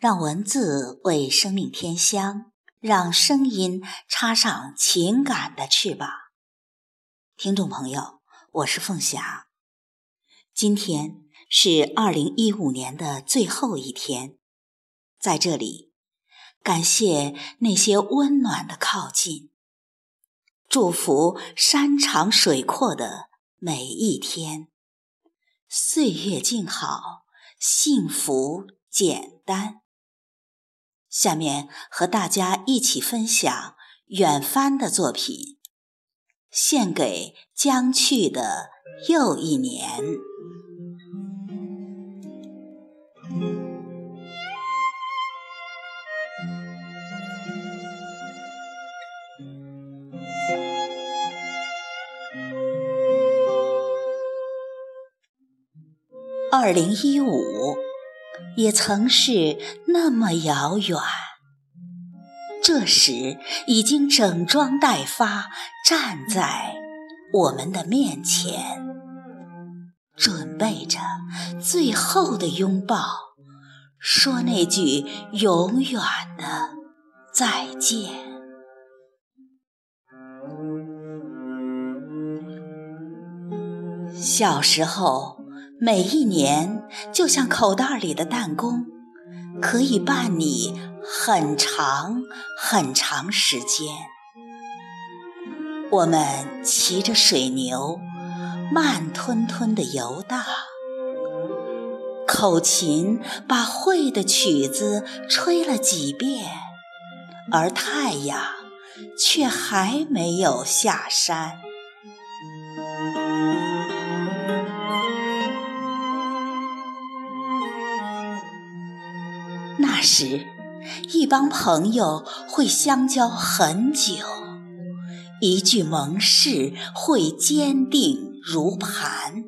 让文字为生命添香，让声音插上情感的翅膀。听众朋友，我是凤霞。今天是二零一五年的最后一天，在这里，感谢那些温暖的靠近，祝福山长水阔的每一天，岁月静好，幸福简单。下面和大家一起分享远帆的作品，《献给将去的又一年》。二零一五。也曾是那么遥远，这时已经整装待发，站在我们的面前，准备着最后的拥抱，说那句永远的再见。小时候。每一年，就像口袋里的弹弓，可以伴你很长很长时间。我们骑着水牛，慢吞吞地游荡，口琴把会的曲子吹了几遍，而太阳却还没有下山。那时，一帮朋友会相交很久，一句盟誓会坚定如磐，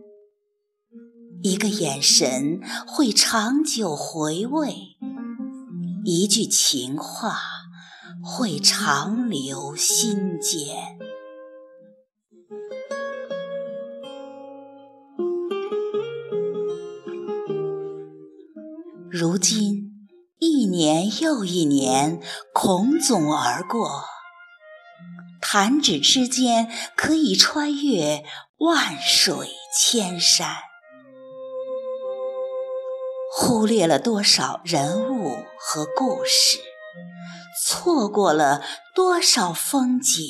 一个眼神会长久回味，一句情话会长留心间。如今。一年又一年，孔总而过，弹指之间可以穿越万水千山，忽略了多少人物和故事，错过了多少风景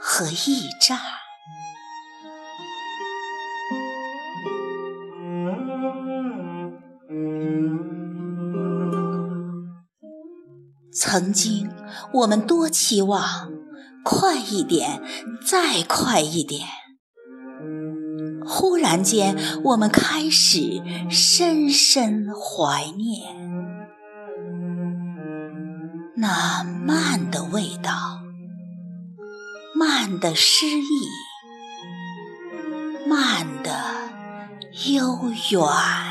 和驿站。曾经，我们多期望快一点，再快一点。忽然间，我们开始深深怀念那慢的味道，慢的诗意，慢的悠远。